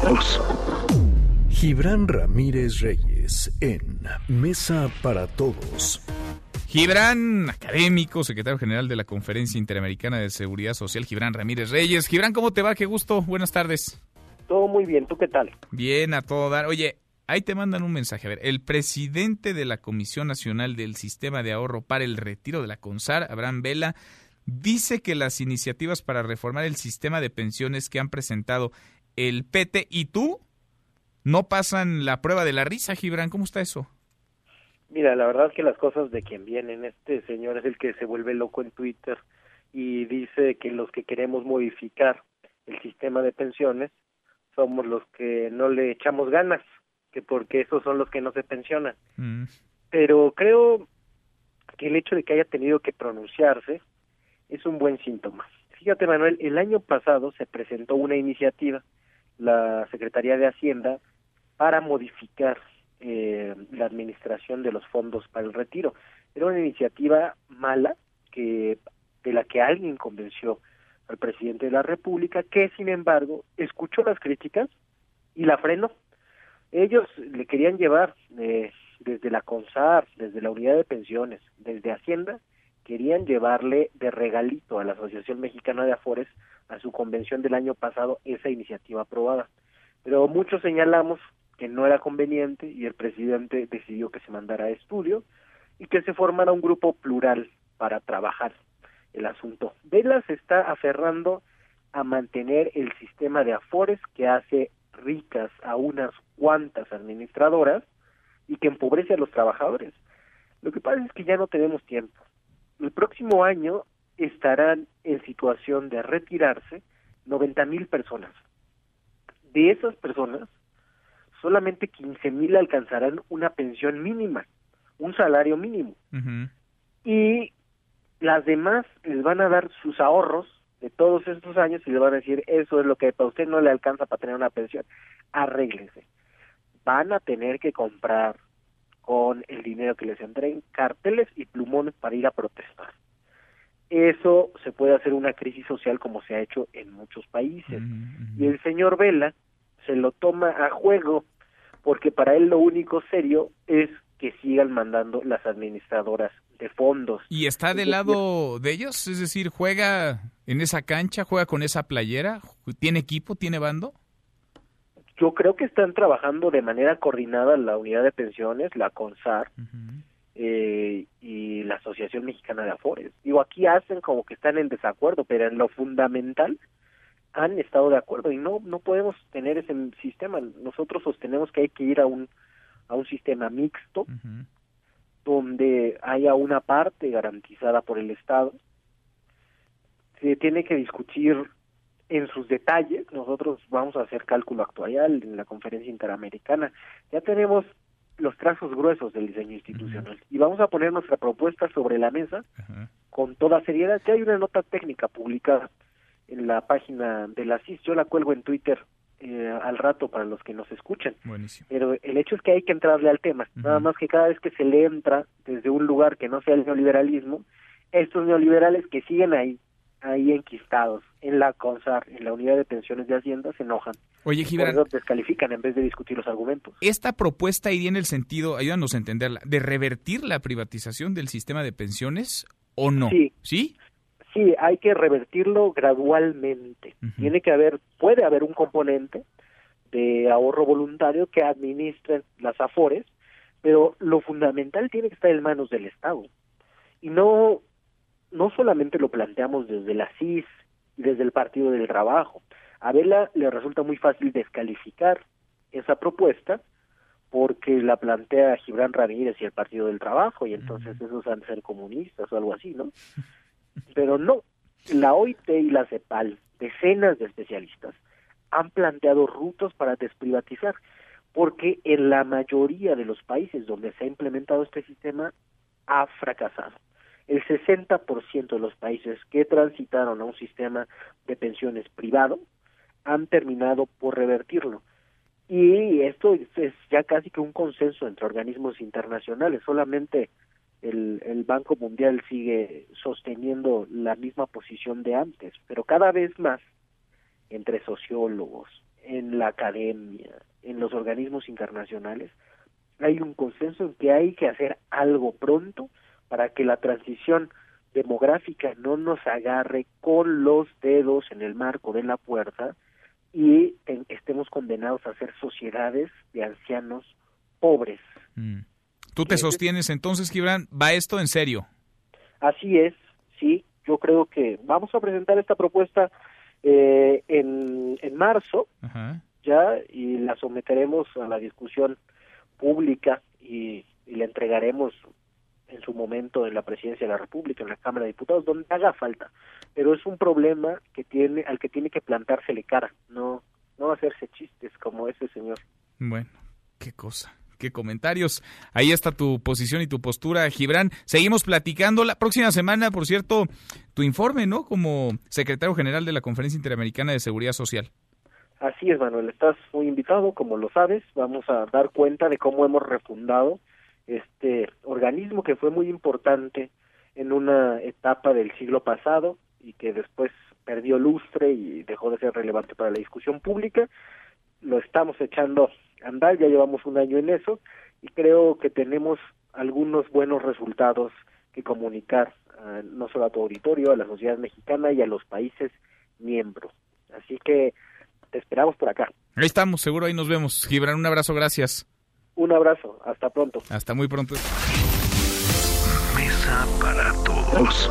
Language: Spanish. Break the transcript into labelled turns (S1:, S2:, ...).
S1: todos.
S2: Gibran Ramírez Reyes en Mesa para Todos.
S3: Gibran, académico, secretario general de la Conferencia Interamericana de Seguridad Social, Gibran Ramírez Reyes. Gibran, ¿cómo te va? Qué gusto. Buenas tardes.
S4: Todo muy bien. ¿Tú qué tal?
S3: Bien, a todo dar. Oye, ahí te mandan un mensaje. A ver, el presidente de la Comisión Nacional del Sistema de Ahorro para el Retiro de la CONSAR, Abraham Vela, dice que las iniciativas para reformar el sistema de pensiones que han presentado el PT y tú no pasan la prueba de la risa, Gibran. ¿Cómo está eso?
S4: Mira, la verdad es que las cosas de quien vienen, este señor es el que se vuelve loco en Twitter y dice que los que queremos modificar el sistema de pensiones somos los que no le echamos ganas, que porque esos son los que no se pensionan. Mm. Pero creo que el hecho de que haya tenido que pronunciarse es un buen síntoma. Fíjate, Manuel, el año pasado se presentó una iniciativa, la Secretaría de Hacienda, para modificar eh, la administración de los fondos para el retiro. Era una iniciativa mala que de la que alguien convenció al presidente de la República, que sin embargo escuchó las críticas y la frenó. Ellos le querían llevar eh, desde la CONSAR, desde la unidad de pensiones, desde Hacienda, querían llevarle de regalito a la Asociación Mexicana de Afores a su convención del año pasado esa iniciativa aprobada. Pero muchos señalamos que no era conveniente y el presidente decidió que se mandara a estudio y que se formara un grupo plural para trabajar el asunto. Vela se está aferrando a mantener el sistema de afores que hace ricas a unas cuantas administradoras y que empobrece a los trabajadores. Lo que pasa es que ya no tenemos tiempo el próximo año estarán en situación de retirarse 90 mil personas. De esas personas, solamente 15 mil alcanzarán una pensión mínima, un salario mínimo. Y las demás les van a dar sus ahorros de todos estos años y le van a decir, eso es lo que para usted no le alcanza para tener una pensión. Arréglese. Van a tener que comprar con el dinero que les entreguen, carteles y plumones para ir a protestar. Eso se puede hacer una crisis social como se ha hecho en muchos países. Y el señor Vela se lo toma a juego porque para él lo único serio es que sigan mandando las administradoras de fondos.
S3: ¿Y está del lado de ellos? Es decir, ¿juega en esa cancha? ¿Juega con esa playera? ¿Tiene equipo? ¿Tiene bando?
S4: Yo creo que están trabajando de manera coordinada la unidad de pensiones, la CONSAR, eh, y la Asociación Mexicana de Afores. Digo, aquí hacen como que están en desacuerdo, pero en lo fundamental han estado de acuerdo y no no podemos tener ese sistema. Nosotros sostenemos que hay que ir a un a un sistema mixto donde haya una parte garantizada por el Estado. Se tiene que discutir en sus detalles, nosotros vamos a hacer cálculo actuarial en la conferencia interamericana. Ya tenemos los trazos gruesos del diseño institucional y vamos a poner nuestra propuesta sobre la mesa con toda seriedad. Ya hay una nota técnica publicada en la página de la CIS, yo la cuelgo en Twitter eh, al rato para los que nos escuchan. Pero el hecho es que hay que entrarle al tema, nada más que cada vez que se le entra desde un lugar que no sea el neoliberalismo, estos neoliberales que siguen ahí ahí enquistados en la CONSAR, en la unidad de pensiones de Hacienda, se enojan.
S3: Oye, Gibran.
S4: descalifican en vez de discutir los argumentos.
S3: Esta propuesta iría en el sentido, ayúdanos a entenderla, de revertir la privatización del sistema de pensiones o no.
S4: Sí.
S3: ¿Sí?
S4: Sí, hay que revertirlo gradualmente. Tiene que haber, puede haber un componente de ahorro voluntario que administren las AFORES, pero lo fundamental tiene que estar en manos del Estado. Y no no solamente lo planteamos desde la CIS desde el Partido del Trabajo. A Vela le resulta muy fácil descalificar esa propuesta porque la plantea Gibran Ramírez y el Partido del Trabajo y entonces esos han de ser comunistas o algo así, ¿no? Pero no, la OIT y la CEPAL, decenas de especialistas, han planteado rutas para desprivatizar, porque en la mayoría de los países donde se ha implementado este sistema ha fracasado el 60% de los países que transitaron a un sistema de pensiones privado han terminado por revertirlo. Y esto es ya casi que un consenso entre organismos internacionales. Solamente el, Banco Mundial sigue sosteniendo la misma posición de antes, pero cada vez más entre sociólogos, en la academia, en los organismos internacionales, hay un consenso en que hay que hacer algo pronto para que la transición demográfica no nos agarre con los dedos en el marco de la puerta y estemos condenados a ser sociedades de ancianos pobres.
S3: Mm. ¿Tú te sostienes entonces, Gibran? ¿Va esto en serio?
S4: Así es, sí. Yo creo que vamos a presentar esta propuesta eh, en, en marzo, ya, y la someteremos a la discusión pública y, y la entregaremos en su momento en la presidencia de la República, en la Cámara de Diputados, donde haga falta. Pero es un problema que tiene, al que tiene que plantársele cara, no, no hacerse chistes como ese señor.
S3: Bueno, qué cosa qué comentarios. Ahí está tu posición y tu postura, Gibran. Seguimos platicando la próxima semana, por cierto, tu informe, ¿no? Como secretario general de la Conferencia Interamericana de Seguridad Social.
S4: Así es, Manuel, estás muy invitado, como lo sabes. Vamos a dar cuenta de cómo hemos refundado este organismo que fue muy importante en una etapa del siglo pasado y que después perdió lustre y dejó de ser relevante para la discusión pública. Lo estamos echando a andar, ya llevamos un año en eso y creo que tenemos algunos buenos resultados que comunicar no solo a tu auditorio, a la sociedad mexicana y a los países miembros. Así que te esperamos por acá.
S3: Ahí estamos, seguro ahí nos vemos. Gibran, un abrazo, gracias.
S4: Un abrazo, pronto.
S3: Hasta muy pronto.
S2: Mesa para todos.